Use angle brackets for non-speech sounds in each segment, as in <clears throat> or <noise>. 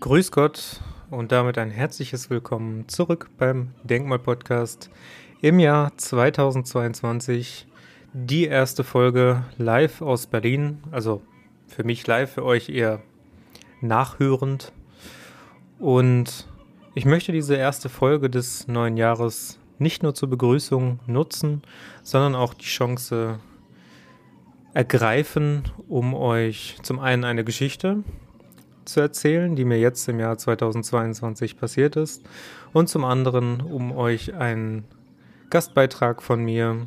Grüß Gott und damit ein herzliches Willkommen zurück beim Denkmal-Podcast im Jahr 2022. Die erste Folge live aus Berlin, also für mich live, für euch eher nachhörend. Und ich möchte diese erste Folge des neuen Jahres nicht nur zur Begrüßung nutzen, sondern auch die Chance ergreifen, um euch zum einen eine Geschichte zu erzählen, die mir jetzt im Jahr 2022 passiert ist, und zum anderen, um euch einen Gastbeitrag von mir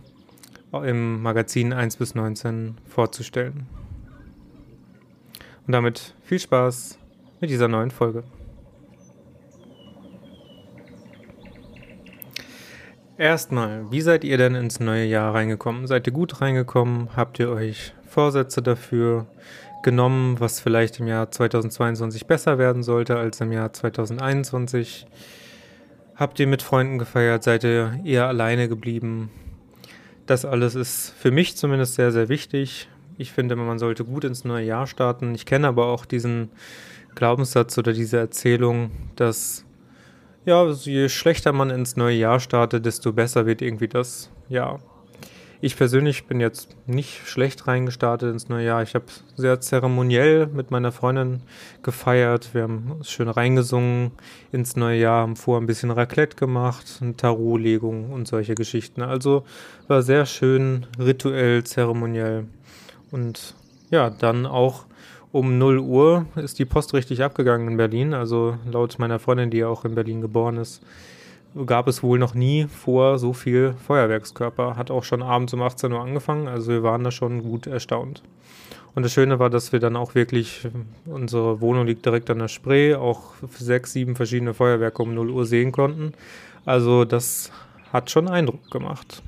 im Magazin 1 bis 19 vorzustellen. Und damit viel Spaß mit dieser neuen Folge. Erstmal, wie seid ihr denn ins neue Jahr reingekommen? Seid ihr gut reingekommen? Habt ihr euch Vorsätze dafür genommen, was vielleicht im Jahr 2022 besser werden sollte als im Jahr 2021? Habt ihr mit Freunden gefeiert? Seid ihr eher alleine geblieben? Das alles ist für mich zumindest sehr, sehr wichtig. Ich finde, man sollte gut ins neue Jahr starten. Ich kenne aber auch diesen Glaubenssatz oder diese Erzählung, dass ja, je schlechter man ins neue Jahr startet, desto besser wird irgendwie das Jahr. Ich persönlich bin jetzt nicht schlecht reingestartet ins neue Jahr. Ich habe sehr zeremoniell mit meiner Freundin gefeiert. Wir haben schön reingesungen ins neue Jahr, haben vorher ein bisschen Raclette gemacht, eine Tarotlegung und solche Geschichten. Also war sehr schön rituell, zeremoniell. Und ja, dann auch um 0 Uhr ist die Post richtig abgegangen in Berlin. Also laut meiner Freundin, die ja auch in Berlin geboren ist, gab es wohl noch nie vor so viel Feuerwerkskörper. Hat auch schon abends um 18 Uhr angefangen. Also wir waren da schon gut erstaunt. Und das Schöne war, dass wir dann auch wirklich, unsere Wohnung liegt direkt an der Spree, auch sechs, sieben verschiedene Feuerwerke um 0 Uhr sehen konnten. Also das hat schon Eindruck gemacht.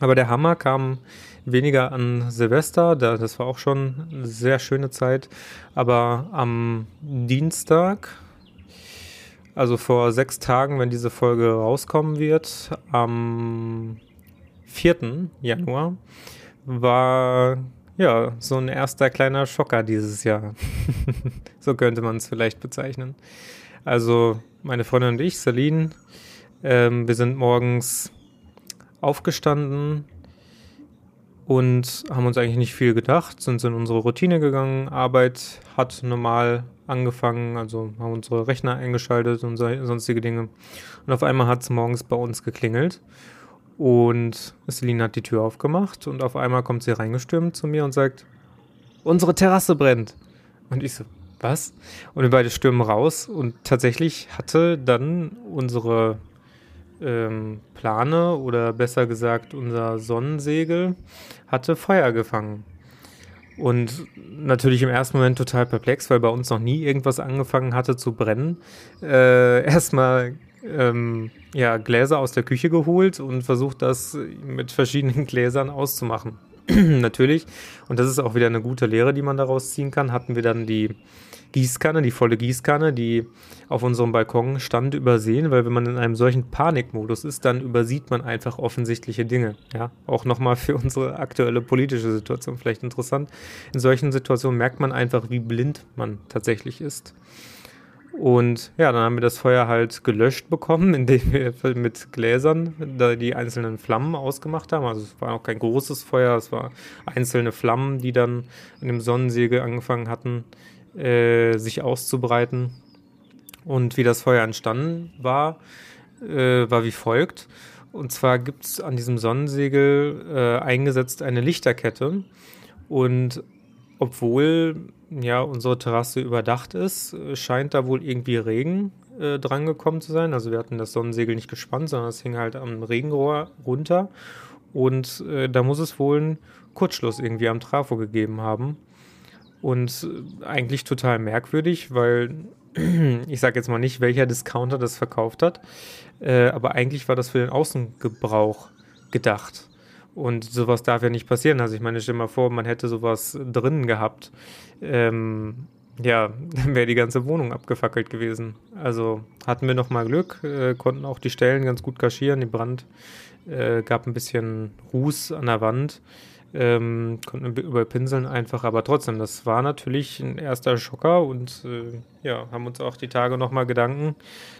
Aber der Hammer kam weniger an Silvester, das war auch schon eine sehr schöne Zeit. Aber am Dienstag, also vor sechs Tagen, wenn diese Folge rauskommen wird, am 4. Januar, war ja so ein erster kleiner Schocker dieses Jahr. <laughs> so könnte man es vielleicht bezeichnen. Also meine Freundin und ich, Celine, ähm, wir sind morgens aufgestanden, und haben uns eigentlich nicht viel gedacht, sind in unsere Routine gegangen. Arbeit hat normal angefangen, also haben unsere Rechner eingeschaltet und sonstige Dinge. Und auf einmal hat es morgens bei uns geklingelt und Celine hat die Tür aufgemacht und auf einmal kommt sie reingestürmt zu mir und sagt, unsere Terrasse brennt. Und ich so, was? Und wir beide stürmen raus und tatsächlich hatte dann unsere ähm, Plane oder besser gesagt unser Sonnensegel hatte Feuer gefangen. Und natürlich im ersten Moment total perplex, weil bei uns noch nie irgendwas angefangen hatte zu brennen. Äh, <laughs> erstmal ähm, ja, Gläser aus der Küche geholt und versucht das mit verschiedenen <laughs> Gläsern auszumachen. <clears throat> natürlich, und das ist auch wieder eine gute Lehre, die man daraus ziehen kann, hatten wir dann die Gießkanne, die volle Gießkanne, die auf unserem Balkon stand, übersehen, weil wenn man in einem solchen Panikmodus ist, dann übersieht man einfach offensichtliche Dinge. Ja, auch nochmal für unsere aktuelle politische Situation vielleicht interessant. In solchen Situationen merkt man einfach, wie blind man tatsächlich ist. Und ja, dann haben wir das Feuer halt gelöscht bekommen, <laughs> indem wir mit Gläsern die einzelnen Flammen ausgemacht haben. Also es war auch kein großes Feuer, es war einzelne Flammen, die dann in dem Sonnensegel angefangen hatten, äh, sich auszubreiten. Und wie das Feuer entstanden war, äh, war wie folgt. Und zwar gibt es an diesem Sonnensegel äh, eingesetzt eine Lichterkette. Und obwohl ja unsere Terrasse überdacht ist, scheint da wohl irgendwie Regen äh, drangekommen zu sein. Also wir hatten das Sonnensegel nicht gespannt, sondern es hing halt am Regenrohr runter. Und äh, da muss es wohl einen Kurzschluss irgendwie am Trafo gegeben haben. Und äh, eigentlich total merkwürdig, weil <clears throat> ich sage jetzt mal nicht, welcher Discounter das verkauft hat, äh, aber eigentlich war das für den Außengebrauch gedacht. Und sowas darf ja nicht passieren. Also ich meine, stell dir mal vor, man hätte sowas drinnen gehabt. Ähm, ja, <laughs> dann wäre die ganze Wohnung abgefackelt gewesen. Also hatten wir nochmal Glück, äh, konnten auch die Stellen ganz gut kaschieren. Die Brand äh, gab ein bisschen Ruß an der Wand. ähm, konnten wir überpinseln einfach, aber trotzdem, das war natürlich ein erster Schocker und äh, ja, haben uns auch die Tage nochmal Gedanken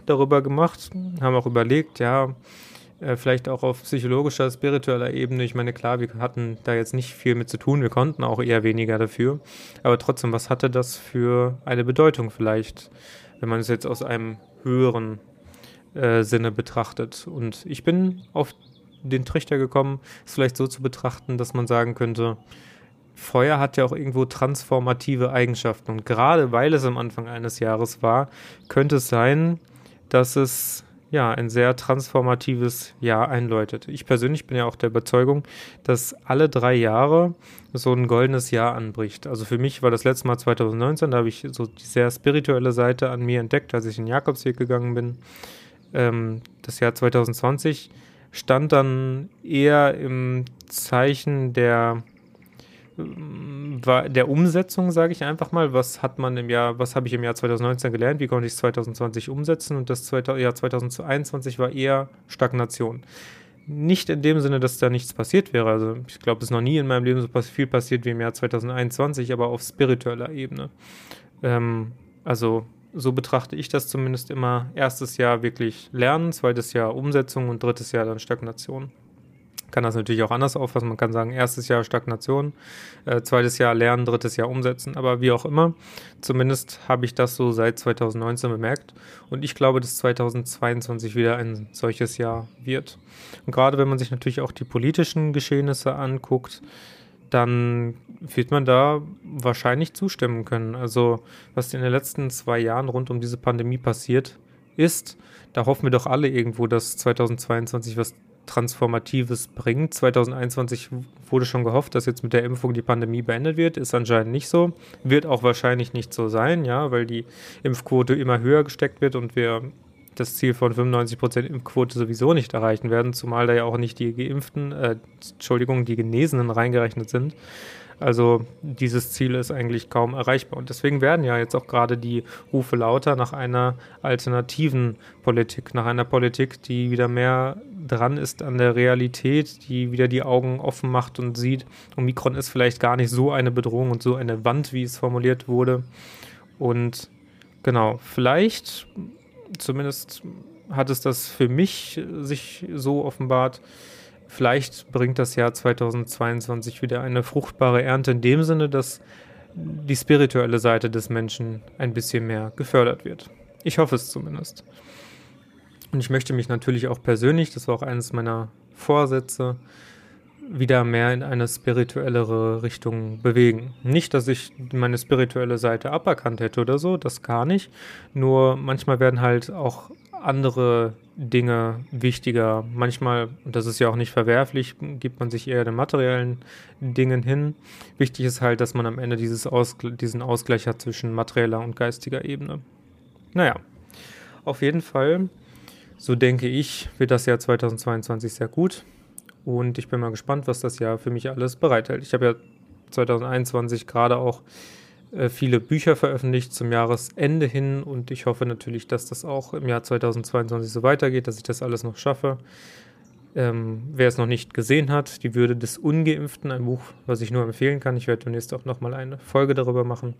darüber gemacht, haben auch überlegt, ja, vielleicht auch auf psychologischer, spiritueller Ebene. Ich meine, klar, wir hatten da jetzt nicht viel mit zu tun, wir konnten auch eher weniger dafür, aber trotzdem, was hatte das für eine Bedeutung vielleicht, wenn man es jetzt aus einem höheren äh, Sinne betrachtet? Und ich bin auf den Trichter gekommen, es vielleicht so zu betrachten, dass man sagen könnte, Feuer hat ja auch irgendwo transformative Eigenschaften. Und gerade weil es am Anfang eines Jahres war, könnte es sein, dass es ja ein sehr transformatives Jahr einläutet. Ich persönlich bin ja auch der Überzeugung, dass alle drei Jahre so ein goldenes Jahr anbricht. Also für mich war das letzte Mal 2019, da habe ich so die sehr spirituelle Seite an mir entdeckt, als ich in Jakobsweg gegangen bin. Ähm, das Jahr 2020 stand dann eher im Zeichen der der Umsetzung, sage ich einfach mal. Was hat man im Jahr, was habe ich im Jahr 2019 gelernt? Wie konnte ich es 2020 umsetzen? Und das Jahr 2021 war eher Stagnation. Nicht in dem Sinne, dass da nichts passiert wäre. Also ich glaube, es ist noch nie in meinem Leben so viel passiert wie im Jahr 2021, aber auf spiritueller Ebene. Ähm, also so betrachte ich das zumindest immer. Erstes Jahr wirklich Lernen, zweites Jahr Umsetzung und drittes Jahr dann Stagnation. Kann das natürlich auch anders auffassen. Man kann sagen, erstes Jahr Stagnation, äh, zweites Jahr Lernen, drittes Jahr Umsetzen. Aber wie auch immer, zumindest habe ich das so seit 2019 bemerkt. Und ich glaube, dass 2022 wieder ein solches Jahr wird. Und gerade wenn man sich natürlich auch die politischen Geschehnisse anguckt, dann wird man da wahrscheinlich zustimmen können. Also was in den letzten zwei Jahren rund um diese Pandemie passiert ist, da hoffen wir doch alle irgendwo, dass 2022 was Transformatives bringt. 2021 wurde schon gehofft, dass jetzt mit der Impfung die Pandemie beendet wird. Ist anscheinend nicht so. Wird auch wahrscheinlich nicht so sein, ja, weil die Impfquote immer höher gesteckt wird und wir das Ziel von 95% Impfquote sowieso nicht erreichen werden, zumal da ja auch nicht die Geimpften, äh, Entschuldigung, die Genesenen reingerechnet sind. Also dieses Ziel ist eigentlich kaum erreichbar. Und deswegen werden ja jetzt auch gerade die Rufe lauter nach einer alternativen Politik, nach einer Politik, die wieder mehr dran ist an der Realität, die wieder die Augen offen macht und sieht, Omikron ist vielleicht gar nicht so eine Bedrohung und so eine Wand, wie es formuliert wurde. Und genau, vielleicht zumindest hat es das für mich sich so offenbart. Vielleicht bringt das Jahr 2022 wieder eine fruchtbare Ernte in dem Sinne, dass die spirituelle Seite des Menschen ein bisschen mehr gefördert wird. Ich hoffe es zumindest. Und ich möchte mich natürlich auch persönlich, das war auch eines meiner Vorsätze, wieder mehr in eine spirituellere Richtung bewegen. Nicht, dass ich meine spirituelle Seite aberkannt hätte oder so, das gar nicht. Nur manchmal werden halt auch andere Dinge wichtiger. Manchmal, und das ist ja auch nicht verwerflich, gibt man sich eher den materiellen Dingen hin. Wichtig ist halt, dass man am Ende dieses Ausgl diesen Ausgleich hat zwischen materieller und geistiger Ebene. Naja, auf jeden Fall, so denke ich, wird das Jahr 2022 sehr gut. Und ich bin mal gespannt, was das Jahr für mich alles bereithält. Ich habe ja 2021 gerade auch äh, viele Bücher veröffentlicht zum Jahresende hin und ich hoffe natürlich, dass das auch im Jahr 2022 so weitergeht, dass ich das alles noch schaffe. Ähm, wer es noch nicht gesehen hat, die Würde des Ungeimpften, ein Buch, was ich nur empfehlen kann. Ich werde demnächst auch nochmal eine Folge darüber machen.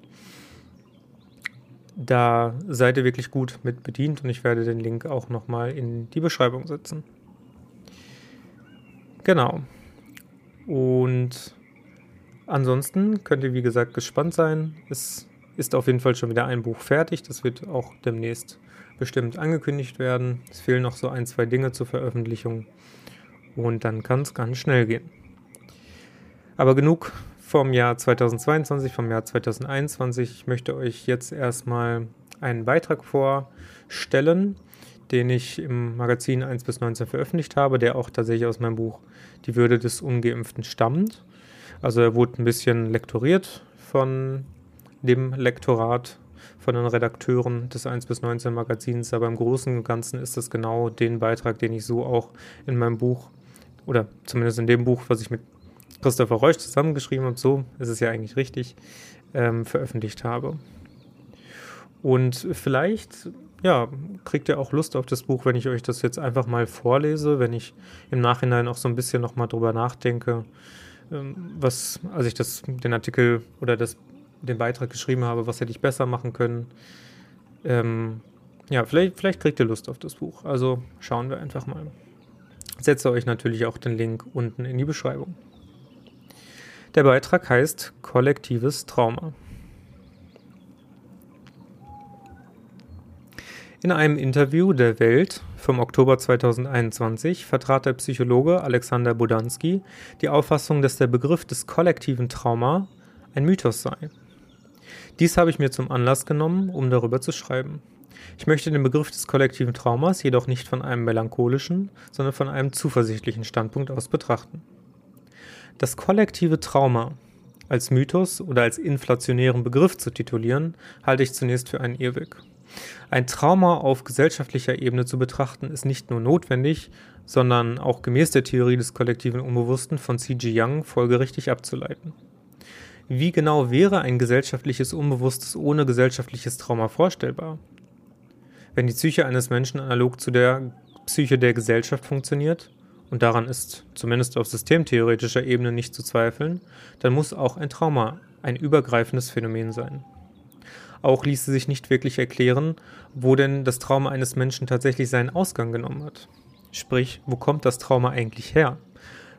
Da seid ihr wirklich gut mit bedient und ich werde den Link auch nochmal in die Beschreibung setzen. Genau. Und ansonsten könnt ihr, wie gesagt, gespannt sein. Es ist auf jeden Fall schon wieder ein Buch fertig. Das wird auch demnächst bestimmt angekündigt werden. Es fehlen noch so ein, zwei Dinge zur Veröffentlichung. Und dann kann es ganz schnell gehen. Aber genug vom Jahr 2022, vom Jahr 2021. Ich möchte euch jetzt erstmal einen Beitrag vorstellen, den ich im Magazin 1 bis 19 veröffentlicht habe, der auch tatsächlich aus meinem Buch Die Würde des Ungeimpften stammt. Also er wurde ein bisschen lektoriert von dem Lektorat von den Redakteuren des 1 bis 19 Magazins, aber im Großen und Ganzen ist das genau den Beitrag, den ich so auch in meinem Buch oder zumindest in dem Buch, was ich mit Christopher Reusch zusammengeschrieben habe, so ist es ja eigentlich richtig, ähm, veröffentlicht habe. Und vielleicht ja, kriegt ihr auch Lust auf das Buch, wenn ich euch das jetzt einfach mal vorlese, wenn ich im Nachhinein auch so ein bisschen nochmal drüber nachdenke, ähm, was, als ich das, den Artikel oder das, den Beitrag geschrieben habe, was hätte ich besser machen können. Ähm, ja, vielleicht, vielleicht kriegt ihr Lust auf das Buch. Also schauen wir einfach mal. Setze euch natürlich auch den Link unten in die Beschreibung. Der Beitrag heißt Kollektives Trauma. In einem Interview der Welt vom Oktober 2021 vertrat der Psychologe Alexander Bodansky die Auffassung, dass der Begriff des kollektiven Trauma ein Mythos sei. Dies habe ich mir zum Anlass genommen, um darüber zu schreiben. Ich möchte den Begriff des kollektiven Traumas jedoch nicht von einem melancholischen, sondern von einem zuversichtlichen Standpunkt aus betrachten. Das kollektive Trauma als Mythos oder als inflationären Begriff zu titulieren, halte ich zunächst für einen Irrweg. Ein Trauma auf gesellschaftlicher Ebene zu betrachten, ist nicht nur notwendig, sondern auch gemäß der Theorie des kollektiven Unbewussten von C.G. Young folgerichtig abzuleiten. Wie genau wäre ein gesellschaftliches Unbewusstes ohne gesellschaftliches Trauma vorstellbar? Wenn die Psyche eines Menschen analog zu der Psyche der Gesellschaft funktioniert, und daran ist zumindest auf systemtheoretischer Ebene nicht zu zweifeln, dann muss auch ein Trauma ein übergreifendes Phänomen sein. Auch ließe sich nicht wirklich erklären, wo denn das Trauma eines Menschen tatsächlich seinen Ausgang genommen hat. Sprich, wo kommt das Trauma eigentlich her?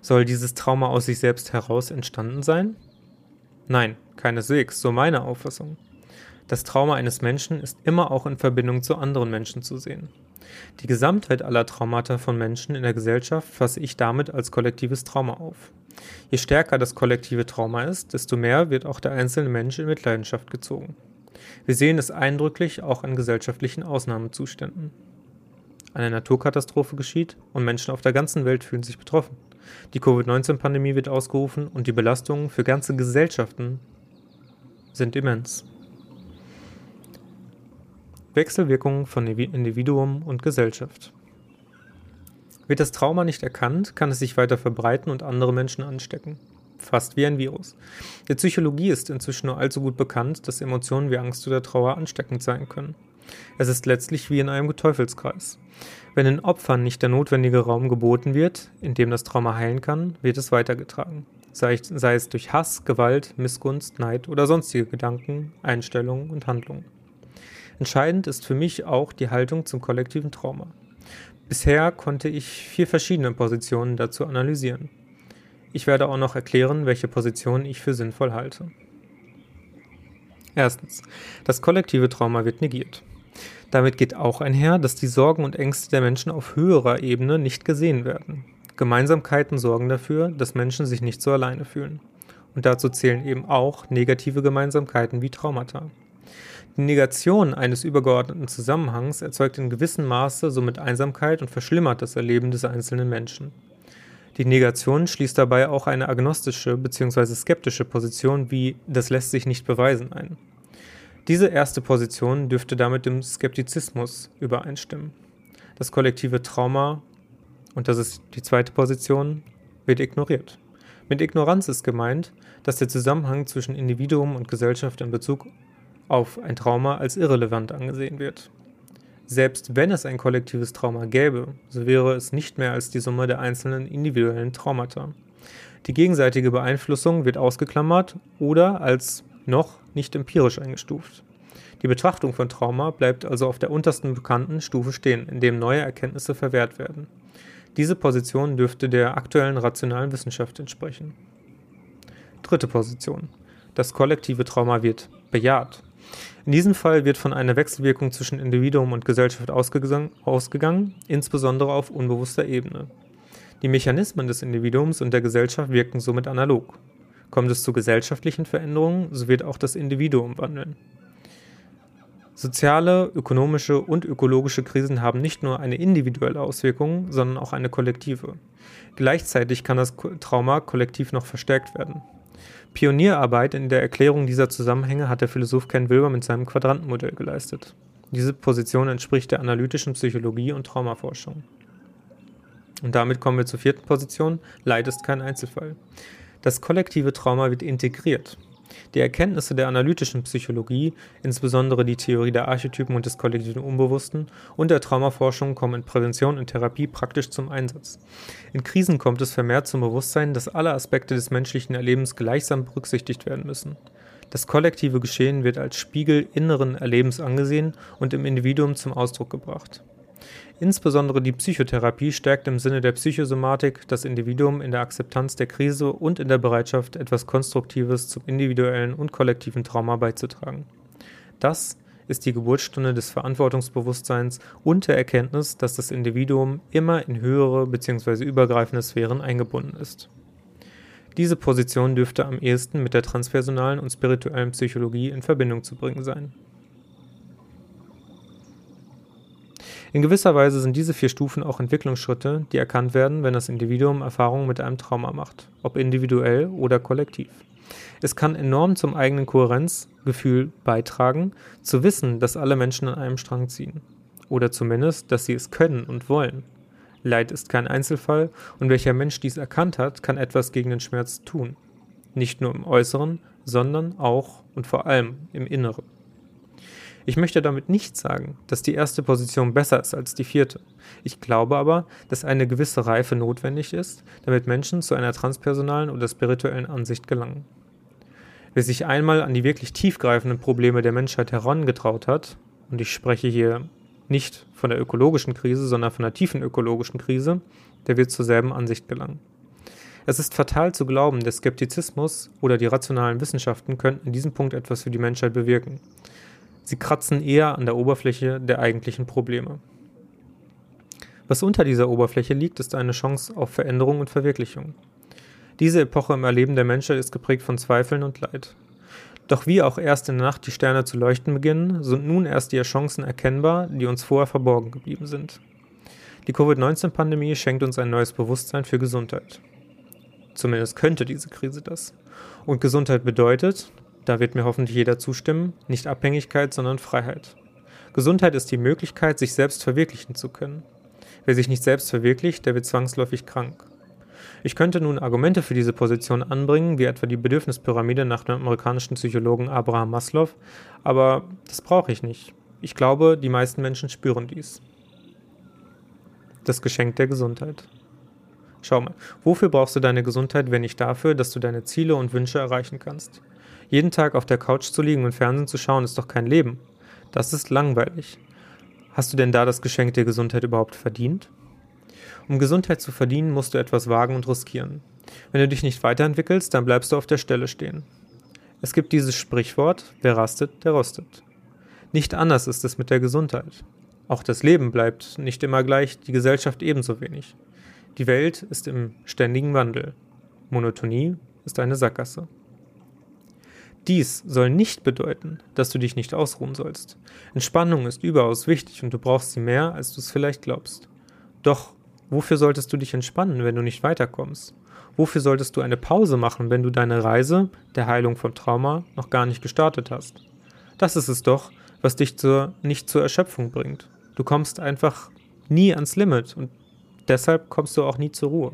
Soll dieses Trauma aus sich selbst heraus entstanden sein? Nein, keineswegs, so meine Auffassung. Das Trauma eines Menschen ist immer auch in Verbindung zu anderen Menschen zu sehen. Die Gesamtheit aller Traumata von Menschen in der Gesellschaft fasse ich damit als kollektives Trauma auf. Je stärker das kollektive Trauma ist, desto mehr wird auch der einzelne Mensch in Mitleidenschaft gezogen. Wir sehen es eindrücklich auch an gesellschaftlichen Ausnahmezuständen. Eine Naturkatastrophe geschieht und Menschen auf der ganzen Welt fühlen sich betroffen. Die Covid-19-Pandemie wird ausgerufen und die Belastungen für ganze Gesellschaften sind immens. Wechselwirkungen von Individuum und Gesellschaft. Wird das Trauma nicht erkannt, kann es sich weiter verbreiten und andere Menschen anstecken. Fast wie ein Virus. Der Psychologie ist inzwischen nur allzu gut bekannt, dass Emotionen wie Angst oder Trauer ansteckend sein können. Es ist letztlich wie in einem Teufelskreis. Wenn den Opfern nicht der notwendige Raum geboten wird, in dem das Trauma heilen kann, wird es weitergetragen. Sei, sei es durch Hass, Gewalt, Missgunst, Neid oder sonstige Gedanken, Einstellungen und Handlungen. Entscheidend ist für mich auch die Haltung zum kollektiven Trauma. Bisher konnte ich vier verschiedene Positionen dazu analysieren. Ich werde auch noch erklären, welche Positionen ich für sinnvoll halte. Erstens. Das kollektive Trauma wird negiert. Damit geht auch einher, dass die Sorgen und Ängste der Menschen auf höherer Ebene nicht gesehen werden. Gemeinsamkeiten sorgen dafür, dass Menschen sich nicht so alleine fühlen. Und dazu zählen eben auch negative Gemeinsamkeiten wie Traumata. Die Negation eines übergeordneten Zusammenhangs erzeugt in gewissem Maße somit Einsamkeit und verschlimmert das Erleben des einzelnen Menschen. Die Negation schließt dabei auch eine agnostische bzw. skeptische Position wie das lässt sich nicht beweisen ein. Diese erste Position dürfte damit dem Skeptizismus übereinstimmen. Das kollektive Trauma, und das ist die zweite Position, wird ignoriert. Mit Ignoranz ist gemeint, dass der Zusammenhang zwischen Individuum und Gesellschaft in Bezug auf ein Trauma als irrelevant angesehen wird. Selbst wenn es ein kollektives Trauma gäbe, so wäre es nicht mehr als die Summe der einzelnen individuellen Traumata. Die gegenseitige Beeinflussung wird ausgeklammert oder als noch nicht empirisch eingestuft. Die Betrachtung von Trauma bleibt also auf der untersten bekannten Stufe stehen, indem neue Erkenntnisse verwehrt werden. Diese Position dürfte der aktuellen rationalen Wissenschaft entsprechen. Dritte Position. Das kollektive Trauma wird bejaht. In diesem Fall wird von einer Wechselwirkung zwischen Individuum und Gesellschaft ausgegangen, insbesondere auf unbewusster Ebene. Die Mechanismen des Individuums und der Gesellschaft wirken somit analog. Kommt es zu gesellschaftlichen Veränderungen, so wird auch das Individuum wandeln. Soziale, ökonomische und ökologische Krisen haben nicht nur eine individuelle Auswirkung, sondern auch eine kollektive. Gleichzeitig kann das Trauma kollektiv noch verstärkt werden. Pionierarbeit in der Erklärung dieser Zusammenhänge hat der Philosoph Ken Wilber mit seinem Quadrantenmodell geleistet. Diese Position entspricht der analytischen Psychologie und Traumaforschung. Und damit kommen wir zur vierten Position. Leid ist kein Einzelfall. Das kollektive Trauma wird integriert. Die Erkenntnisse der analytischen Psychologie, insbesondere die Theorie der Archetypen und des kollektiven Unbewussten und der Traumaforschung kommen in Prävention und Therapie praktisch zum Einsatz. In Krisen kommt es vermehrt zum Bewusstsein, dass alle Aspekte des menschlichen Erlebens gleichsam berücksichtigt werden müssen. Das kollektive Geschehen wird als Spiegel inneren Erlebens angesehen und im Individuum zum Ausdruck gebracht. Insbesondere die Psychotherapie stärkt im Sinne der Psychosomatik das Individuum in der Akzeptanz der Krise und in der Bereitschaft, etwas Konstruktives zum individuellen und kollektiven Trauma beizutragen. Das ist die Geburtsstunde des Verantwortungsbewusstseins und der Erkenntnis, dass das Individuum immer in höhere bzw. übergreifende Sphären eingebunden ist. Diese Position dürfte am ehesten mit der transpersonalen und spirituellen Psychologie in Verbindung zu bringen sein. In gewisser Weise sind diese vier Stufen auch Entwicklungsschritte, die erkannt werden, wenn das Individuum Erfahrungen mit einem Trauma macht, ob individuell oder kollektiv. Es kann enorm zum eigenen Kohärenzgefühl beitragen, zu wissen, dass alle Menschen an einem Strang ziehen. Oder zumindest, dass sie es können und wollen. Leid ist kein Einzelfall und welcher Mensch dies erkannt hat, kann etwas gegen den Schmerz tun. Nicht nur im Äußeren, sondern auch und vor allem im Inneren. Ich möchte damit nicht sagen, dass die erste Position besser ist als die vierte. Ich glaube aber, dass eine gewisse Reife notwendig ist, damit Menschen zu einer transpersonalen oder spirituellen Ansicht gelangen. Wer sich einmal an die wirklich tiefgreifenden Probleme der Menschheit herangetraut hat, und ich spreche hier nicht von der ökologischen Krise, sondern von der tiefen ökologischen Krise, der wird zur selben Ansicht gelangen. Es ist fatal zu glauben, der Skeptizismus oder die rationalen Wissenschaften könnten in diesem Punkt etwas für die Menschheit bewirken. Sie kratzen eher an der Oberfläche der eigentlichen Probleme. Was unter dieser Oberfläche liegt, ist eine Chance auf Veränderung und Verwirklichung. Diese Epoche im Erleben der Menschheit ist geprägt von Zweifeln und Leid. Doch wie auch erst in der Nacht die Sterne zu leuchten beginnen, sind nun erst die Chancen erkennbar, die uns vorher verborgen geblieben sind. Die Covid-19-Pandemie schenkt uns ein neues Bewusstsein für Gesundheit. Zumindest könnte diese Krise das. Und Gesundheit bedeutet, da wird mir hoffentlich jeder zustimmen, nicht Abhängigkeit, sondern Freiheit. Gesundheit ist die Möglichkeit, sich selbst verwirklichen zu können. Wer sich nicht selbst verwirklicht, der wird zwangsläufig krank. Ich könnte nun Argumente für diese Position anbringen, wie etwa die Bedürfnispyramide nach dem amerikanischen Psychologen Abraham Maslow, aber das brauche ich nicht. Ich glaube, die meisten Menschen spüren dies. Das Geschenk der Gesundheit. Schau mal, wofür brauchst du deine Gesundheit, wenn nicht dafür, dass du deine Ziele und Wünsche erreichen kannst? Jeden Tag auf der Couch zu liegen und Fernsehen zu schauen, ist doch kein Leben. Das ist langweilig. Hast du denn da das Geschenk der Gesundheit überhaupt verdient? Um Gesundheit zu verdienen, musst du etwas wagen und riskieren. Wenn du dich nicht weiterentwickelst, dann bleibst du auf der Stelle stehen. Es gibt dieses Sprichwort, wer rastet, der rostet. Nicht anders ist es mit der Gesundheit. Auch das Leben bleibt nicht immer gleich, die Gesellschaft ebenso wenig. Die Welt ist im ständigen Wandel. Monotonie ist eine Sackgasse. Dies soll nicht bedeuten, dass du dich nicht ausruhen sollst. Entspannung ist überaus wichtig und du brauchst sie mehr, als du es vielleicht glaubst. Doch, wofür solltest du dich entspannen, wenn du nicht weiterkommst? Wofür solltest du eine Pause machen, wenn du deine Reise der Heilung von Trauma noch gar nicht gestartet hast? Das ist es doch, was dich zur, nicht zur Erschöpfung bringt. Du kommst einfach nie ans Limit und deshalb kommst du auch nie zur Ruhe.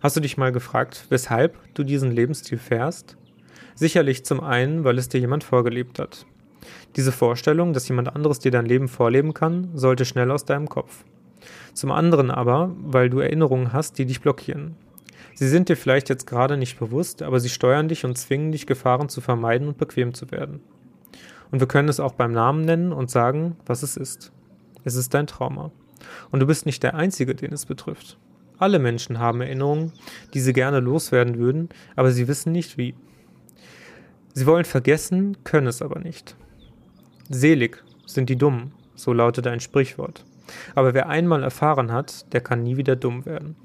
Hast du dich mal gefragt, weshalb du diesen Lebensstil fährst? Sicherlich zum einen, weil es dir jemand vorgelebt hat. Diese Vorstellung, dass jemand anderes dir dein Leben vorleben kann, sollte schnell aus deinem Kopf. Zum anderen aber, weil du Erinnerungen hast, die dich blockieren. Sie sind dir vielleicht jetzt gerade nicht bewusst, aber sie steuern dich und zwingen dich, Gefahren zu vermeiden und bequem zu werden. Und wir können es auch beim Namen nennen und sagen, was es ist. Es ist dein Trauma. Und du bist nicht der Einzige, den es betrifft. Alle Menschen haben Erinnerungen, die sie gerne loswerden würden, aber sie wissen nicht wie. Sie wollen vergessen, können es aber nicht. Selig sind die Dummen, so lautet ein Sprichwort. Aber wer einmal erfahren hat, der kann nie wieder dumm werden.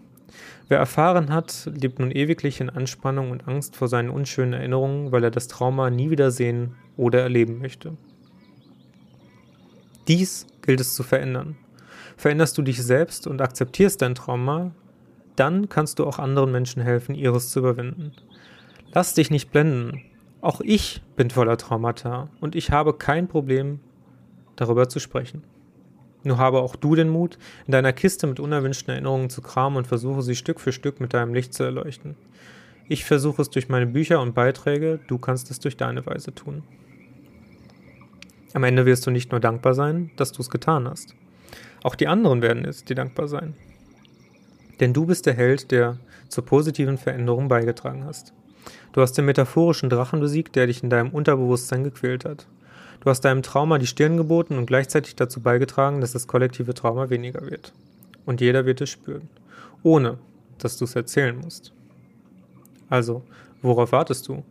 Wer erfahren hat, lebt nun ewiglich in Anspannung und Angst vor seinen unschönen Erinnerungen, weil er das Trauma nie wieder sehen oder erleben möchte. Dies gilt es zu verändern. Veränderst du dich selbst und akzeptierst dein Trauma, dann kannst du auch anderen Menschen helfen, ihres zu überwinden. Lass dich nicht blenden, auch ich bin voller Traumata und ich habe kein Problem, darüber zu sprechen. Nur habe auch du den Mut, in deiner Kiste mit unerwünschten Erinnerungen zu kramen und versuche sie Stück für Stück mit deinem Licht zu erleuchten. Ich versuche es durch meine Bücher und Beiträge, du kannst es durch deine Weise tun. Am Ende wirst du nicht nur dankbar sein, dass du es getan hast. Auch die anderen werden es dir dankbar sein. Denn du bist der Held, der zur positiven Veränderung beigetragen hast. Du hast den metaphorischen Drachen besiegt, der dich in deinem Unterbewusstsein gequält hat. Du hast deinem Trauma die Stirn geboten und gleichzeitig dazu beigetragen, dass das kollektive Trauma weniger wird. Und jeder wird es spüren. Ohne, dass du es erzählen musst. Also, worauf wartest du?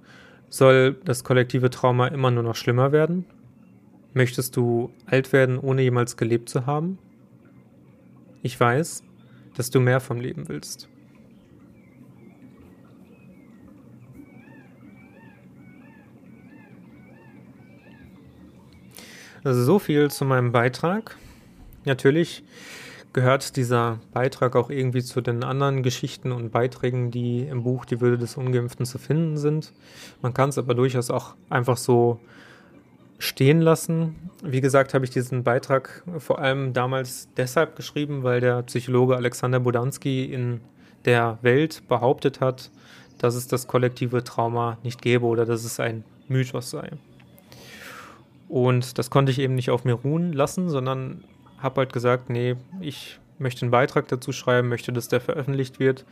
Soll das kollektive Trauma immer nur noch schlimmer werden? Möchtest du alt werden, ohne jemals gelebt zu haben? Ich weiß, dass du mehr vom Leben willst. Also so viel zu meinem Beitrag. Natürlich gehört dieser Beitrag auch irgendwie zu den anderen Geschichten und Beiträgen, die im Buch Die Würde des Ungeimpften zu finden sind. Man kann es aber durchaus auch einfach so stehen lassen. Wie gesagt, habe ich diesen Beitrag vor allem damals deshalb geschrieben, weil der Psychologe Alexander Bodansky in der Welt behauptet hat, dass es das kollektive Trauma nicht gäbe oder dass es ein Mythos sei. Und das konnte ich eben nicht auf mir ruhen lassen, sondern habe halt gesagt, nee, ich möchte einen Beitrag dazu schreiben, möchte, dass der veröffentlicht wird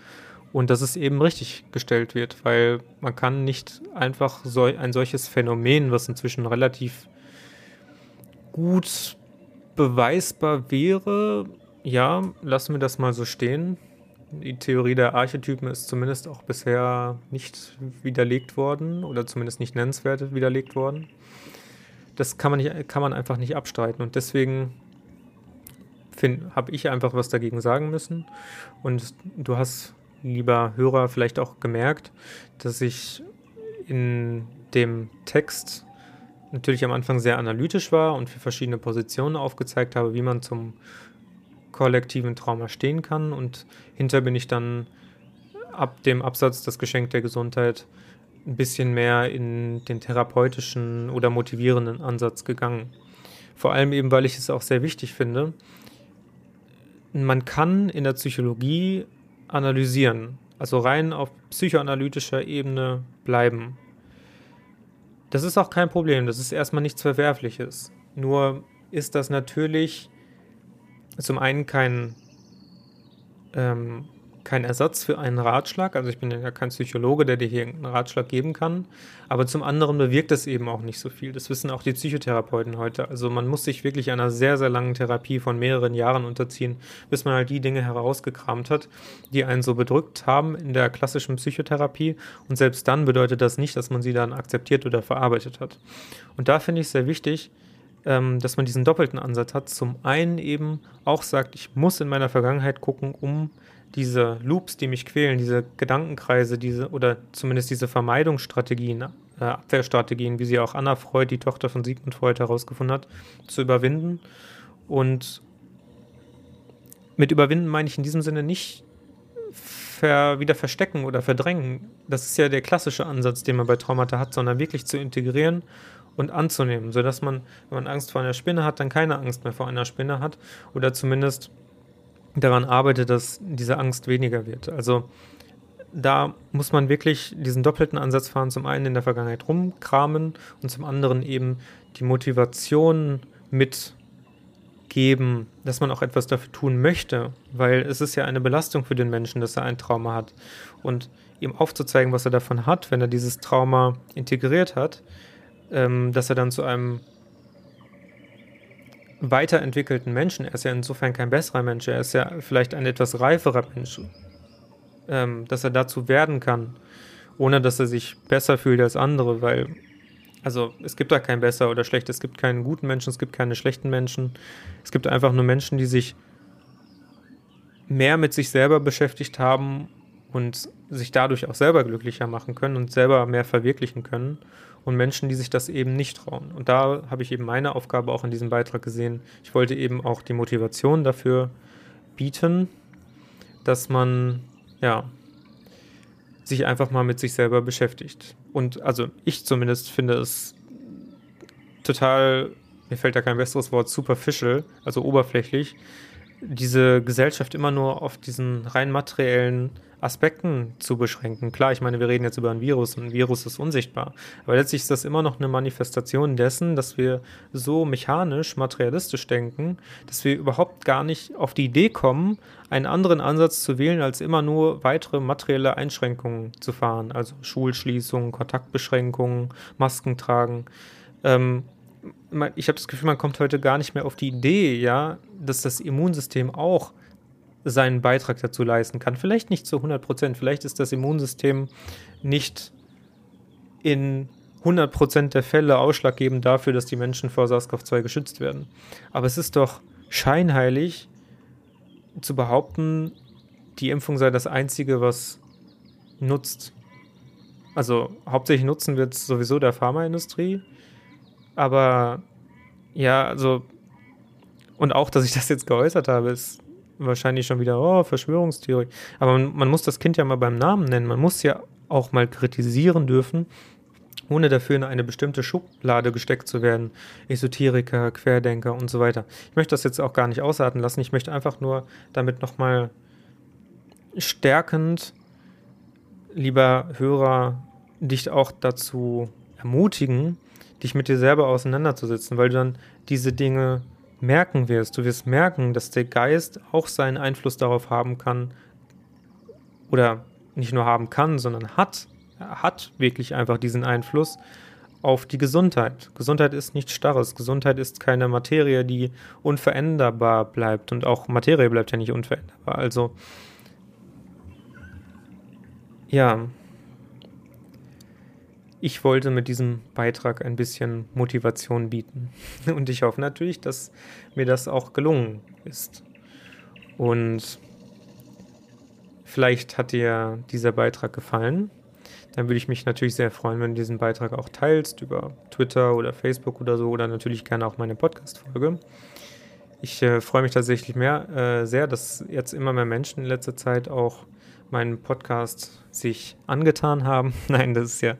und dass es eben richtig gestellt wird, weil man kann nicht einfach so ein solches Phänomen, was inzwischen relativ gut beweisbar wäre, ja, lassen wir das mal so stehen. Die Theorie der Archetypen ist zumindest auch bisher nicht widerlegt worden oder zumindest nicht nennenswert widerlegt worden. Das kann man, nicht, kann man einfach nicht abstreiten und deswegen habe ich einfach was dagegen sagen müssen. Und du hast lieber Hörer, vielleicht auch gemerkt, dass ich in dem Text natürlich am Anfang sehr analytisch war und für verschiedene Positionen aufgezeigt habe, wie man zum kollektiven Trauma stehen kann. Und hinter bin ich dann ab dem Absatz Das Geschenk der Gesundheit ein bisschen mehr in den therapeutischen oder motivierenden Ansatz gegangen. Vor allem eben, weil ich es auch sehr wichtig finde. Man kann in der Psychologie analysieren, also rein auf psychoanalytischer Ebene bleiben. Das ist auch kein Problem, das ist erstmal nichts Verwerfliches. Nur ist das natürlich zum einen kein ähm, kein Ersatz für einen Ratschlag. Also ich bin ja kein Psychologe, der dir hier einen Ratschlag geben kann. Aber zum anderen bewirkt es eben auch nicht so viel. Das wissen auch die Psychotherapeuten heute. Also man muss sich wirklich einer sehr, sehr langen Therapie von mehreren Jahren unterziehen, bis man halt die Dinge herausgekramt hat, die einen so bedrückt haben in der klassischen Psychotherapie. Und selbst dann bedeutet das nicht, dass man sie dann akzeptiert oder verarbeitet hat. Und da finde ich es sehr wichtig, ähm, dass man diesen doppelten Ansatz hat. Zum einen eben auch sagt, ich muss in meiner Vergangenheit gucken, um diese Loops, die mich quälen, diese Gedankenkreise, diese oder zumindest diese Vermeidungsstrategien, äh, Abwehrstrategien, wie sie auch Anna Freud, die Tochter von Sigmund Freud, herausgefunden hat, zu überwinden. Und mit überwinden meine ich in diesem Sinne nicht ver, wieder verstecken oder verdrängen. Das ist ja der klassische Ansatz, den man bei Traumata hat, sondern wirklich zu integrieren und anzunehmen, sodass man, wenn man Angst vor einer Spinne hat, dann keine Angst mehr vor einer Spinne hat oder zumindest daran arbeitet, dass diese Angst weniger wird. Also da muss man wirklich diesen doppelten Ansatz fahren, zum einen in der Vergangenheit rumkramen und zum anderen eben die Motivation mitgeben, dass man auch etwas dafür tun möchte, weil es ist ja eine Belastung für den Menschen, dass er ein Trauma hat. Und ihm aufzuzeigen, was er davon hat, wenn er dieses Trauma integriert hat, ähm, dass er dann zu einem weiterentwickelten Menschen. Er ist ja insofern kein besserer Mensch, er ist ja vielleicht ein etwas reiferer Mensch, ähm, dass er dazu werden kann, ohne dass er sich besser fühlt als andere, weil, also es gibt da kein besser oder schlecht, es gibt keinen guten Menschen, es gibt keine schlechten Menschen, es gibt einfach nur Menschen, die sich mehr mit sich selber beschäftigt haben und sich dadurch auch selber glücklicher machen können und selber mehr verwirklichen können und Menschen, die sich das eben nicht trauen. Und da habe ich eben meine Aufgabe auch in diesem Beitrag gesehen. Ich wollte eben auch die Motivation dafür bieten, dass man ja sich einfach mal mit sich selber beschäftigt. Und also ich zumindest finde es total, mir fällt da kein besseres Wort, superficial, also oberflächlich, diese Gesellschaft immer nur auf diesen rein materiellen Aspekten zu beschränken. Klar, ich meine, wir reden jetzt über ein Virus und ein Virus ist unsichtbar. Aber letztlich ist das immer noch eine Manifestation dessen, dass wir so mechanisch, materialistisch denken, dass wir überhaupt gar nicht auf die Idee kommen, einen anderen Ansatz zu wählen, als immer nur weitere materielle Einschränkungen zu fahren. Also Schulschließungen, Kontaktbeschränkungen, Masken tragen. Ähm, ich habe das Gefühl, man kommt heute gar nicht mehr auf die Idee, ja, dass das Immunsystem auch seinen Beitrag dazu leisten kann. Vielleicht nicht zu 100 Prozent, vielleicht ist das Immunsystem nicht in 100 Prozent der Fälle ausschlaggebend dafür, dass die Menschen vor SARS-CoV-2 geschützt werden. Aber es ist doch scheinheilig zu behaupten, die Impfung sei das Einzige, was nutzt. Also hauptsächlich nutzen wird es sowieso der Pharmaindustrie. Aber ja, also und auch, dass ich das jetzt geäußert habe, ist wahrscheinlich schon wieder, oh, Verschwörungstheorie. Aber man, man, muss das Kind ja mal beim Namen nennen. Man muss ja auch mal kritisieren dürfen, ohne dafür in eine bestimmte Schublade gesteckt zu werden. Esoteriker, Querdenker und so weiter. Ich möchte das jetzt auch gar nicht ausarten lassen. Ich möchte einfach nur damit nochmal stärkend, lieber Hörer, dich auch dazu ermutigen, dich mit dir selber auseinanderzusetzen, weil du dann diese Dinge merken wirst. Du wirst merken, dass der Geist auch seinen Einfluss darauf haben kann oder nicht nur haben kann, sondern hat, hat wirklich einfach diesen Einfluss auf die Gesundheit. Gesundheit ist nichts Starres. Gesundheit ist keine Materie, die unveränderbar bleibt. Und auch Materie bleibt ja nicht unveränderbar. Also, ja, ich wollte mit diesem Beitrag ein bisschen Motivation bieten. <laughs> Und ich hoffe natürlich, dass mir das auch gelungen ist. Und vielleicht hat dir dieser Beitrag gefallen. Dann würde ich mich natürlich sehr freuen, wenn du diesen Beitrag auch teilst über Twitter oder Facebook oder so oder natürlich gerne auch meine Podcast-Folge. Ich äh, freue mich tatsächlich mehr, äh, sehr, dass jetzt immer mehr Menschen in letzter Zeit auch meinen Podcast sich angetan haben. <laughs> Nein, das ist ja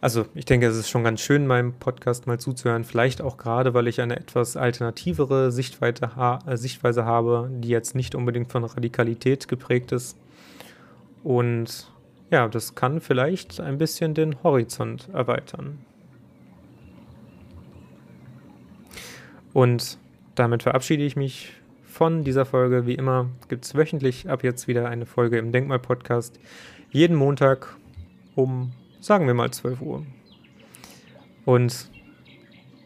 also ich denke, es ist schon ganz schön, meinem Podcast mal zuzuhören. Vielleicht auch gerade, weil ich eine etwas alternativere Sichtweite ha äh, Sichtweise habe, die jetzt nicht unbedingt von Radikalität geprägt ist. Und ja, das kann vielleicht ein bisschen den Horizont erweitern. Und damit verabschiede ich mich von dieser Folge. Wie immer gibt es wöchentlich ab jetzt wieder eine Folge im Denkmal-Podcast. Jeden Montag um sagen wir mal 12 Uhr. Und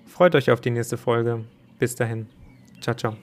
freut euch auf die nächste Folge. Bis dahin. Ciao, ciao.